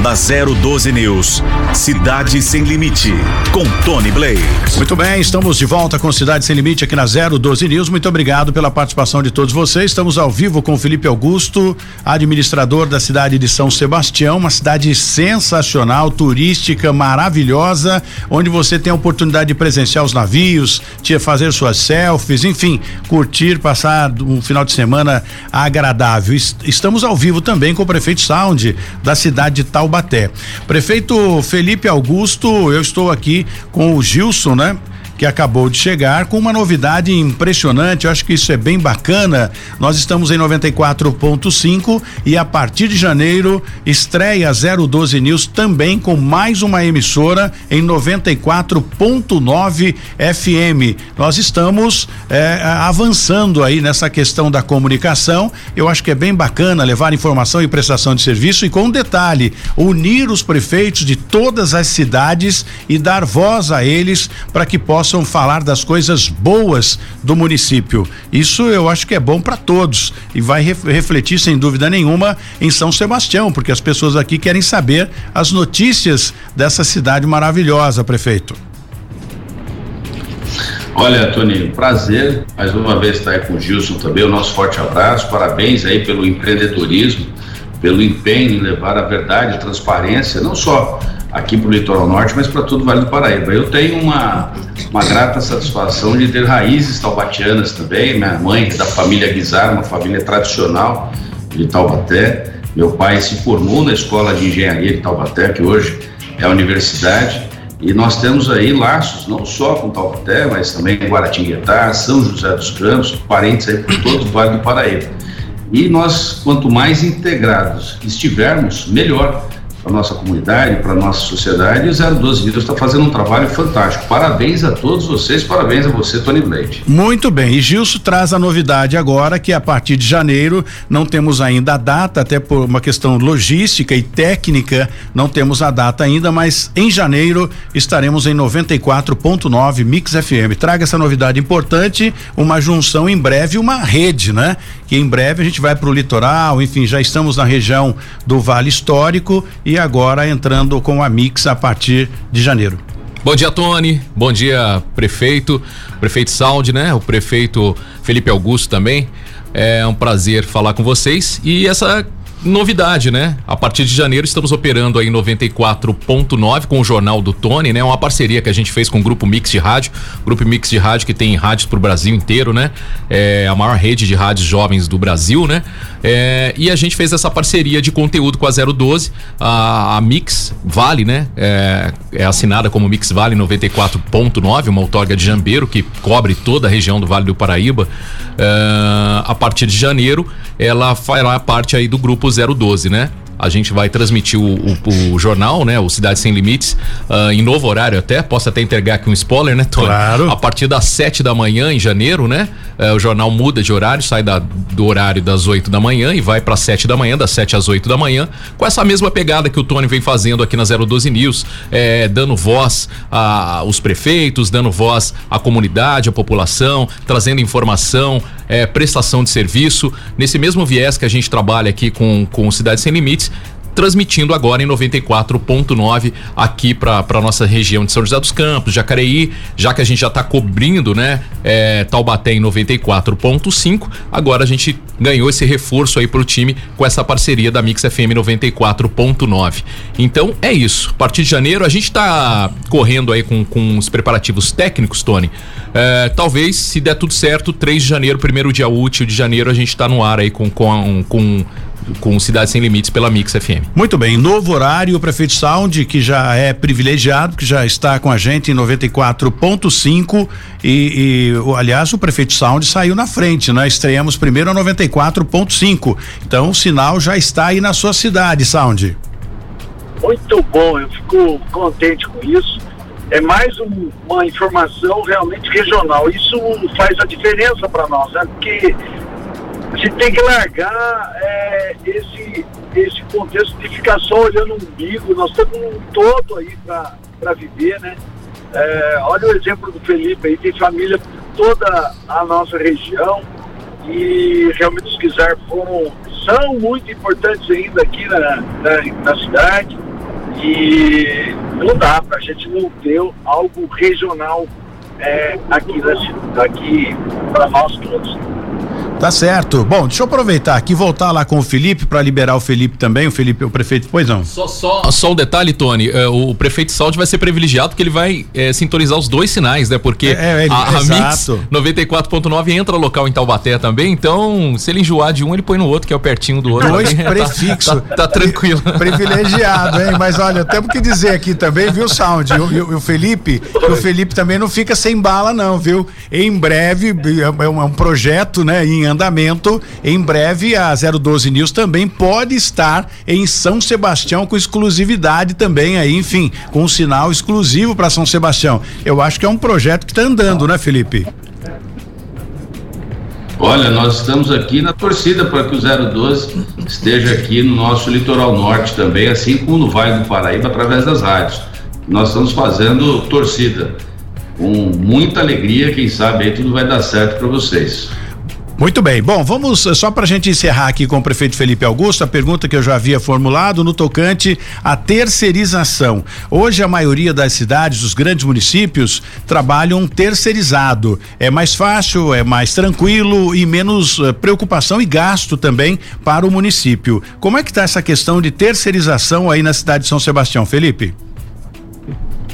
da 012 News. Cidade Sem Limite, com Tony Blaze. Muito bem, estamos de volta com Cidade Sem Limite aqui na 012 News. Muito obrigado pela participação de todos vocês. Estamos ao vivo com Felipe Augusto, administrador da cidade de São Sebastião, uma cidade sensacional, turística, maravilhosa, onde você tem a oportunidade de presenciar os navios, de fazer suas selfies, enfim, curtir, passar um final de semana agradável. Estamos ao vivo também com o prefeito Sound da cidade de Tal Taubaté. Prefeito Felipe Augusto, eu estou aqui com o Gilson, né? Que acabou de chegar com uma novidade impressionante. Eu acho que isso é bem bacana. Nós estamos em 94.5 e a partir de janeiro estreia 012 News também com mais uma emissora em 94.9 FM. Nós estamos é, avançando aí nessa questão da comunicação. Eu acho que é bem bacana levar informação e prestação de serviço e com um detalhe, unir os prefeitos de todas as cidades e dar voz a eles para que possam falar das coisas boas do município. Isso eu acho que é bom para todos e vai refletir sem dúvida nenhuma em São Sebastião, porque as pessoas aqui querem saber as notícias dessa cidade maravilhosa, prefeito. Olha, Tony, prazer mais uma vez estar aí com o Gilson também. O nosso forte abraço, parabéns aí pelo empreendedorismo, pelo empenho em levar a verdade, a transparência, não só aqui para o litoral norte, mas para todo o Vale do Paraíba. Eu tenho uma, uma grata satisfação de ter raízes taubatianas também. Minha mãe é da família Guizar, uma família tradicional de Taubaté. Meu pai se formou na Escola de Engenharia de Taubaté, que hoje é a universidade. E nós temos aí laços, não só com Taubaté, mas também Guaratinguetá, São José dos Campos, parentes aí por todo o Vale do Paraíba. E nós, quanto mais integrados estivermos, melhor para nossa comunidade, para nossa sociedade. E o 012 Vidas está fazendo um trabalho fantástico. Parabéns a todos vocês, parabéns a você, Tony Blade. Muito bem. E Gilson traz a novidade agora que a partir de janeiro não temos ainda a data, até por uma questão logística e técnica, não temos a data ainda, mas em janeiro estaremos em 94.9 Mix FM. Traga essa novidade importante, uma junção em breve, uma rede, né? Que em breve a gente vai para o litoral, enfim, já estamos na região do Vale Histórico e agora entrando com a Mix a partir de janeiro. Bom dia, Tony. Bom dia, prefeito. Prefeito Sound, né? O prefeito Felipe Augusto também. É um prazer falar com vocês. E essa novidade, né? A partir de janeiro estamos operando aí 94.9 com o Jornal do Tony, né? Uma parceria que a gente fez com o Grupo Mix de Rádio, Grupo Mix de Rádio que tem rádios pro Brasil inteiro, né? É a maior rede de rádios jovens do Brasil, né? É, e a gente fez essa parceria de conteúdo com a 012, a, a Mix Vale, né? É, é, assinada como Mix Vale 94.9, uma outorga de Jambeiro que cobre toda a região do Vale do Paraíba. É, a partir de janeiro, ela fará parte aí do grupo 012, né? A gente vai transmitir o, o, o jornal, né? O Cidade Sem Limites, uh, em novo horário até. Posso até entregar aqui um spoiler, né, Tony? Claro. A partir das 7 da manhã, em janeiro, né? Uh, o jornal muda de horário, sai da, do horário das 8 da manhã e vai para 7 da manhã, das 7 às 8 da manhã, com essa mesma pegada que o Tony vem fazendo aqui na 012 News, é, dando voz aos prefeitos, dando voz à comunidade, à população, trazendo informação, é, prestação de serviço. Nesse mesmo viés que a gente trabalha aqui com, com Cidade Sem Limites, transmitindo agora em 94.9 aqui para para nossa região de São José dos Campos, Jacareí, já que a gente já está cobrindo, né, é, Taubaté em 94.5, agora a gente ganhou esse reforço aí pro time com essa parceria da Mix FM 94.9. Então é isso. A partir de janeiro a gente está correndo aí com, com os preparativos técnicos, Tony. É, talvez, se der tudo certo, 3 de janeiro, primeiro dia útil de janeiro, a gente está no ar aí com, com, com com Cidade Sem Limites pela Mix FM. Muito bem, novo horário, o prefeito Sound, que já é privilegiado, que já está com a gente em 94.5 e, e, aliás, o prefeito Sound saiu na frente, né? Estreamos primeiro a 94.5. Então o sinal já está aí na sua cidade, Sound. Muito bom, eu fico contente com isso. É mais um, uma informação realmente regional. Isso faz a diferença para nós, né? Porque a gente tem que largar é, esse, esse contexto de ficar só olhando o umbigo, nós temos um todo aí para viver, né? É, olha o exemplo do Felipe aí, tem família toda a nossa região e realmente os Guizar foram, são muito importantes ainda aqui na, na, na cidade e não dá para a gente não ter algo regional é, aqui, aqui para nós todos. Tá certo. Bom, deixa eu aproveitar aqui voltar lá com o Felipe para liberar o Felipe também. O Felipe, o prefeito, pois não. Só, só, só um detalhe, Tony. É, o prefeito Saldi vai ser privilegiado porque ele vai é, sintonizar os dois sinais, né? Porque é, a, a Mix 94.9 entra local em Taubaté também. Então, se ele enjoar de um, ele põe no outro, que é o pertinho do outro. Dois prefixos. Tá, tá, tá, tranquilo. Privilegiado, hein? Mas olha, temos que dizer aqui também, viu, Sound? E o, o, Felipe, o Felipe também não fica sem bala, não, viu? Em breve, é um, é um projeto, né, em andamento em breve, a 012 News também pode estar em São Sebastião com exclusividade também aí, enfim, com um sinal exclusivo para São Sebastião. Eu acho que é um projeto que está andando, né, Felipe? Olha, nós estamos aqui na torcida para que o 012 esteja aqui no nosso litoral norte também, assim como no Vale do Paraíba, através das rádios. Nós estamos fazendo torcida com muita alegria, quem sabe aí tudo vai dar certo para vocês. Muito bem. Bom, vamos eh, só para a gente encerrar aqui com o prefeito Felipe Augusto, a pergunta que eu já havia formulado no tocante à terceirização. Hoje a maioria das cidades, dos grandes municípios, trabalham terceirizado. É mais fácil, é mais tranquilo e menos uh, preocupação e gasto também para o município. Como é que está essa questão de terceirização aí na cidade de São Sebastião, Felipe?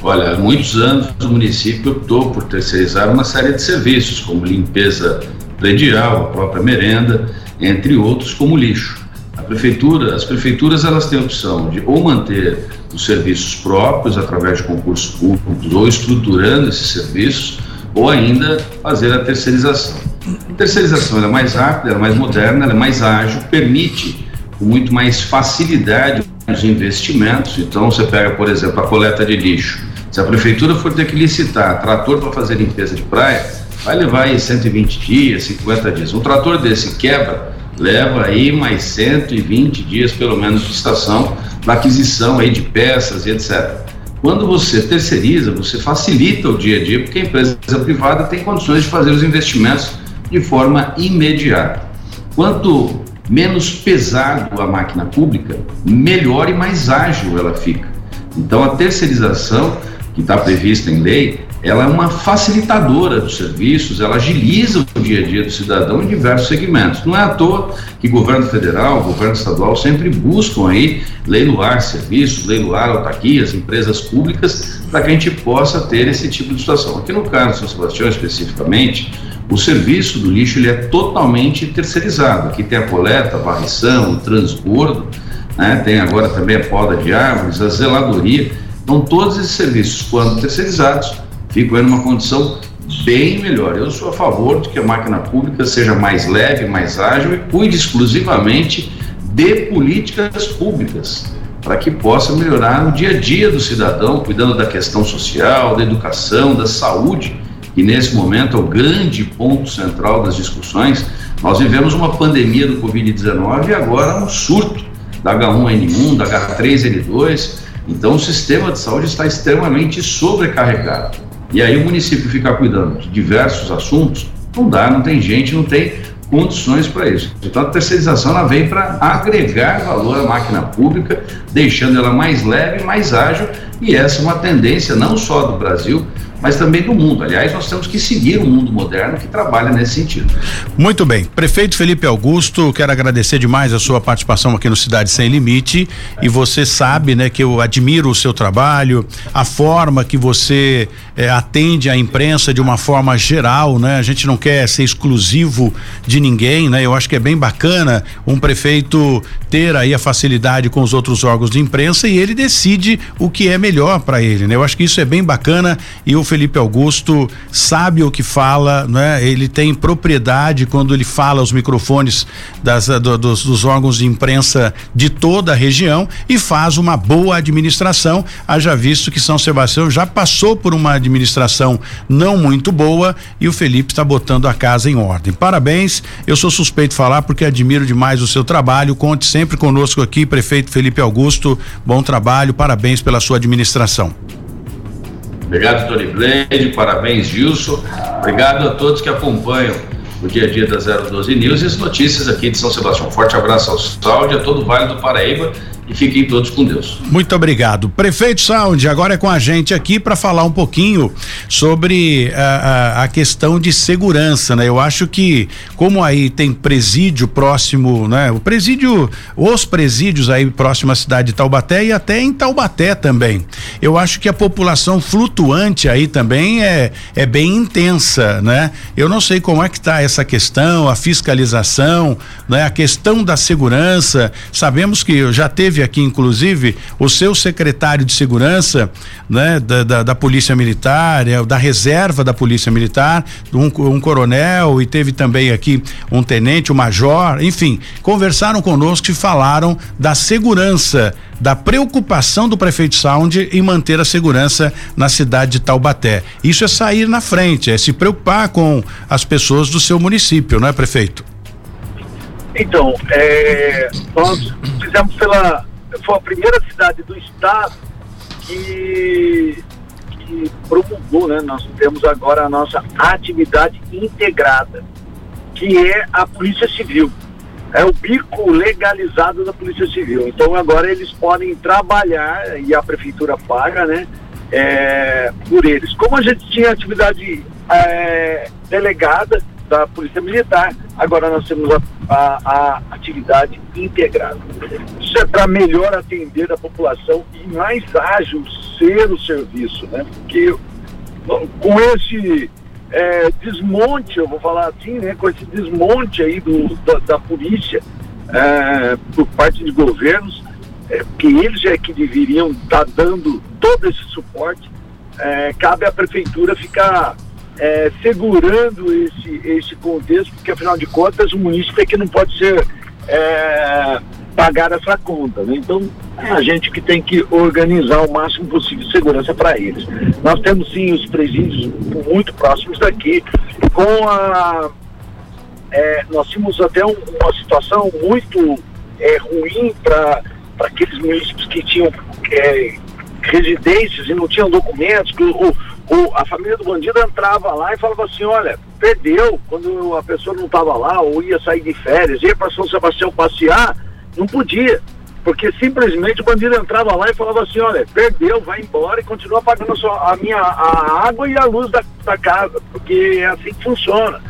Olha, há muitos anos o município optou por terceirizar uma série de serviços, como limpeza predial, a própria merenda, entre outros, como lixo. A prefeitura, as prefeituras elas têm a opção de ou manter os serviços próprios através de concursos públicos ou estruturando esses serviços ou ainda fazer a terceirização. A terceirização é mais rápida, é mais moderna, é mais ágil, permite com muito mais facilidade os investimentos. Então você pega, por exemplo, a coleta de lixo. Se a prefeitura for ter que licitar trator para fazer limpeza de praia, vai levar aí 120 dias, 50 dias. Um trator desse quebra, leva aí mais 120 dias pelo menos de estação para aquisição aí de peças e etc. Quando você terceiriza, você facilita o dia a dia, porque a empresa privada tem condições de fazer os investimentos de forma imediata. Quanto menos pesado a máquina pública, melhor e mais ágil ela fica. Então a terceirização que está prevista em lei, ela é uma facilitadora dos serviços, ela agiliza o dia a dia do cidadão em diversos segmentos. Não é à toa que governo federal, governo estadual sempre buscam aí leiloar serviços, leiloar autarquias, empresas públicas, para que a gente possa ter esse tipo de situação. Aqui no caso de São Sebastião especificamente, o serviço do lixo ele é totalmente terceirizado. Aqui tem a coleta, a varrição, o transbordo, né? tem agora também a poda de árvores, a zeladoria. Então, todos esses serviços, quando terceirizados, em uma condição bem melhor. Eu sou a favor de que a máquina pública seja mais leve, mais ágil e cuide exclusivamente de políticas públicas, para que possa melhorar o dia a dia do cidadão, cuidando da questão social, da educação, da saúde, que nesse momento é o grande ponto central das discussões. Nós vivemos uma pandemia do Covid-19 e agora um surto da H1N1, da H3N2. Então o sistema de saúde está extremamente sobrecarregado. E aí o município ficar cuidando de diversos assuntos, não dá, não tem gente, não tem condições para isso. Então a terceirização ela vem para agregar valor à máquina pública, deixando ela mais leve, mais ágil, e essa é uma tendência não só do Brasil, mas também do mundo. Aliás, nós temos que seguir o mundo moderno que trabalha nesse sentido. Muito bem. Prefeito Felipe Augusto, quero agradecer demais a sua participação aqui no Cidade Sem Limite. E você sabe, né, que eu admiro o seu trabalho, a forma que você eh, atende a imprensa de uma forma geral, né? A gente não quer ser exclusivo de ninguém, né? Eu acho que é bem bacana um prefeito ter aí a facilidade com os outros órgãos de imprensa e ele decide o que é melhor para ele, né? Eu acho que isso é bem bacana e o Felipe Augusto sabe o que fala, né? Ele tem propriedade quando ele fala aos microfones das, do, dos, dos, órgãos de imprensa de toda a região e faz uma boa administração. Haja visto que São Sebastião já passou por uma administração não muito boa e o Felipe está botando a casa em ordem. Parabéns, eu sou suspeito de falar porque admiro demais o seu trabalho. Conte sempre conosco aqui, prefeito Felipe Augusto. Bom trabalho, parabéns pela sua administração. Obrigado, Tony Blade, parabéns, Gilson. Obrigado a todos que acompanham o dia a dia da 012 News e as notícias aqui de São Sebastião. Forte abraço ao Saúde, a todo o Vale do Paraíba e fiquem todos com Deus. Muito obrigado. Prefeito Sound, agora é com a gente aqui para falar um pouquinho sobre a, a, a, questão de segurança, né? Eu acho que, como aí tem presídio próximo, né? O presídio, os presídios aí próximo à cidade de Taubaté e até em Taubaté também. Eu acho que a população flutuante aí também é, é bem intensa, né? Eu não sei como é que tá essa questão, a fiscalização, né? A questão da segurança. Sabemos que já teve teve aqui, inclusive, o seu secretário de segurança, né, da, da, da Polícia Militar, é, da reserva da Polícia Militar, um, um coronel e teve também aqui um tenente, um major, enfim, conversaram conosco e falaram da segurança da preocupação do prefeito Sound em manter a segurança na cidade de Taubaté. Isso é sair na frente, é se preocupar com as pessoas do seu município, não é, prefeito? Então, é, nós fizemos pela. Foi a primeira cidade do estado que, que promulgou, né? Nós temos agora a nossa atividade integrada, que é a Polícia Civil. É o bico legalizado da Polícia Civil. Então agora eles podem trabalhar e a prefeitura paga, né? É, por eles. Como a gente tinha atividade é, delegada, da Polícia Militar, agora nós temos a, a, a atividade integrada. Isso é para melhor atender a população e mais ágil ser o serviço, né? Porque com esse é, desmonte, eu vou falar assim, né? Com esse desmonte aí do, da, da polícia é, por parte de governos, é, que eles é que deveriam estar tá dando todo esse suporte, é, cabe à prefeitura ficar é, segurando esse, esse contexto, porque afinal de contas o município é que não pode ser é, pagar essa conta. Né? Então é a gente que tem que organizar o máximo possível de segurança para eles. Nós temos sim os presídios muito próximos daqui, com a. É, nós tínhamos até um, uma situação muito é, ruim para aqueles municípios que tinham é, residências e não tinham documentos, que o, o, a família do bandido entrava lá e falava assim, olha, perdeu quando a pessoa não estava lá ou ia sair de férias, ia para São Sebastião passear, não podia. Porque simplesmente o bandido entrava lá e falava assim, olha, perdeu, vai embora e continua pagando a, a minha a água e a luz da, da casa, porque é assim que funciona.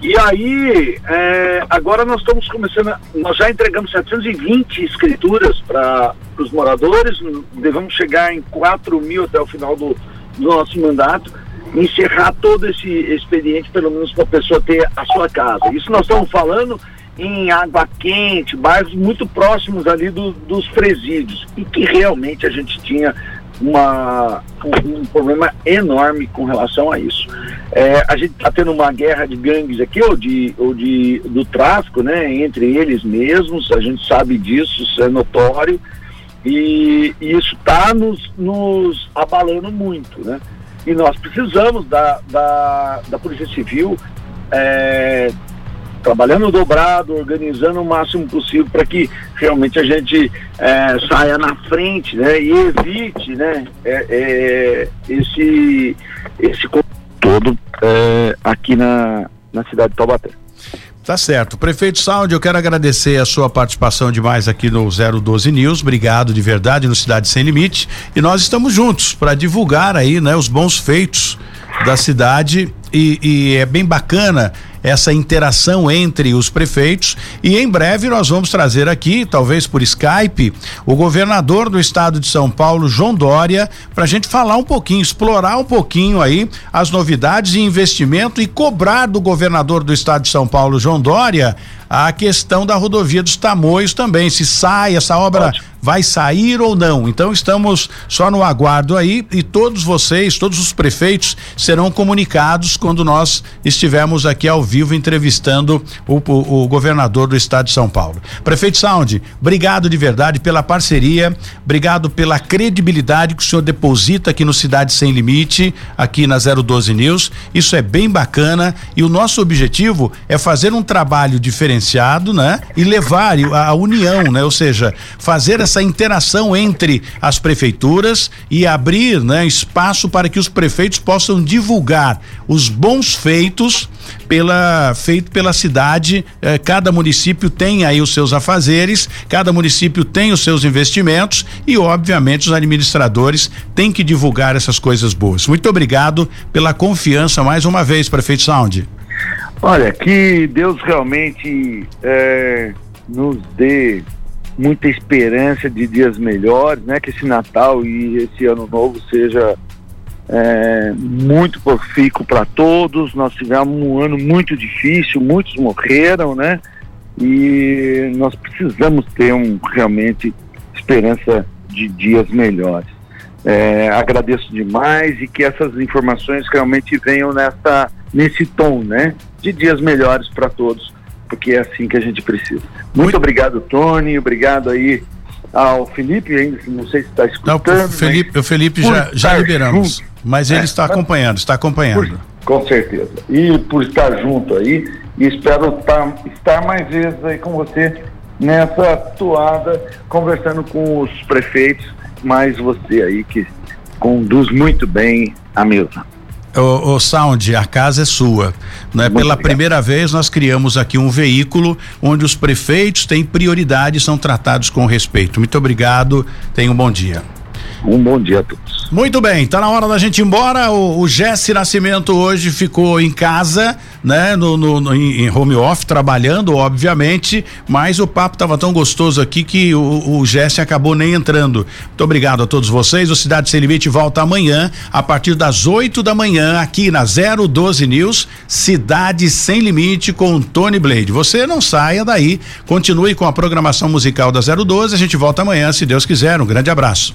E aí, é, agora nós estamos começando, a, nós já entregamos 720 escrituras para os moradores, devemos chegar em 4 mil até o final do, do nosso mandato, encerrar todo esse expediente, pelo menos para a pessoa ter a sua casa. Isso nós estamos falando em Água Quente, bairros muito próximos ali do, dos presídios, e que realmente a gente tinha uma, um, um problema enorme com relação a isso. É, a gente está tendo uma guerra de gangues aqui, ou, de, ou de, do tráfico, né, entre eles mesmos, a gente sabe disso, isso é notório, e, e isso está nos, nos abalando muito, né? E nós precisamos da, da, da Polícia Civil é, trabalhando dobrado, organizando o máximo possível para que realmente a gente é, saia na frente né, e evite né, é, é, esse, esse todo é, aqui na, na cidade de Taubaté. Tá certo. Prefeito Sound, eu quero agradecer a sua participação demais aqui no 012 News. Obrigado de verdade no Cidade Sem Limite. E nós estamos juntos para divulgar aí, né, os bons feitos da cidade e, e, é bem bacana essa interação entre os prefeitos e em breve nós vamos trazer aqui, talvez por Skype, o governador do estado de São Paulo, João Dória, para a gente falar um pouquinho, explorar um pouquinho aí as novidades e investimento e cobrar do governador do estado de São Paulo, João Dória, a questão da rodovia dos Tamoios também, se sai essa obra Ótimo. vai sair ou não. Então estamos só no aguardo aí e todos vocês, todos os prefeitos serão comunicados quando nós estivermos aqui ao vivo entrevistando o, o, o governador do estado de São Paulo. Prefeito Sound, obrigado de verdade pela parceria, obrigado pela credibilidade que o senhor deposita aqui no Cidade Sem Limite, aqui na 012 News. Isso é bem bacana e o nosso objetivo é fazer um trabalho diferenciado, né? E levar a, a união, né? Ou seja, fazer essa interação entre as prefeituras e abrir, né, espaço para que os prefeitos possam divulgar os bons feitos pela feito pela cidade. Eh, cada município tem aí os seus afazeres, cada município tem os seus investimentos e, obviamente, os administradores têm que divulgar essas coisas boas. Muito obrigado pela confiança mais uma vez, prefeito Sound. Olha, que Deus realmente é, nos dê muita esperança de dias melhores, né? Que esse Natal e esse Ano Novo seja é, muito profícuo para todos. Nós tivemos um ano muito difícil, muitos morreram, né? E nós precisamos ter um realmente esperança de dias melhores. É, agradeço demais e que essas informações realmente venham nessa nesse tom, né? De dias melhores para todos, porque é assim que a gente precisa. Muito, obrigado, Tony. Obrigado aí ao Felipe, ainda não sei se está escutando. Não, o Felipe, o Felipe já, já liberamos, junto. Mas ele é, está acompanhando, está acompanhando. Por, com certeza. E por estar junto aí, e espero tá, estar mais vezes aí com você nessa toada, conversando com os prefeitos, mais você aí que conduz muito bem a mesa. O, o, Sound, a casa é sua. Né? Pela obrigado. primeira vez nós criamos aqui um veículo onde os prefeitos têm prioridade e são tratados com respeito. Muito obrigado, tenha um bom dia. Um bom dia a todos. Muito bem, tá na hora da gente ir embora. O, o Jesse Nascimento hoje ficou em casa, né? No, no, no, em home office, trabalhando, obviamente, mas o papo tava tão gostoso aqui que o, o Jesse acabou nem entrando. Muito obrigado a todos vocês. O Cidade Sem Limite volta amanhã, a partir das 8 da manhã, aqui na 012 News, Cidade Sem Limite com Tony Blade. Você não saia daí, continue com a programação musical da 012. A gente volta amanhã, se Deus quiser. Um grande abraço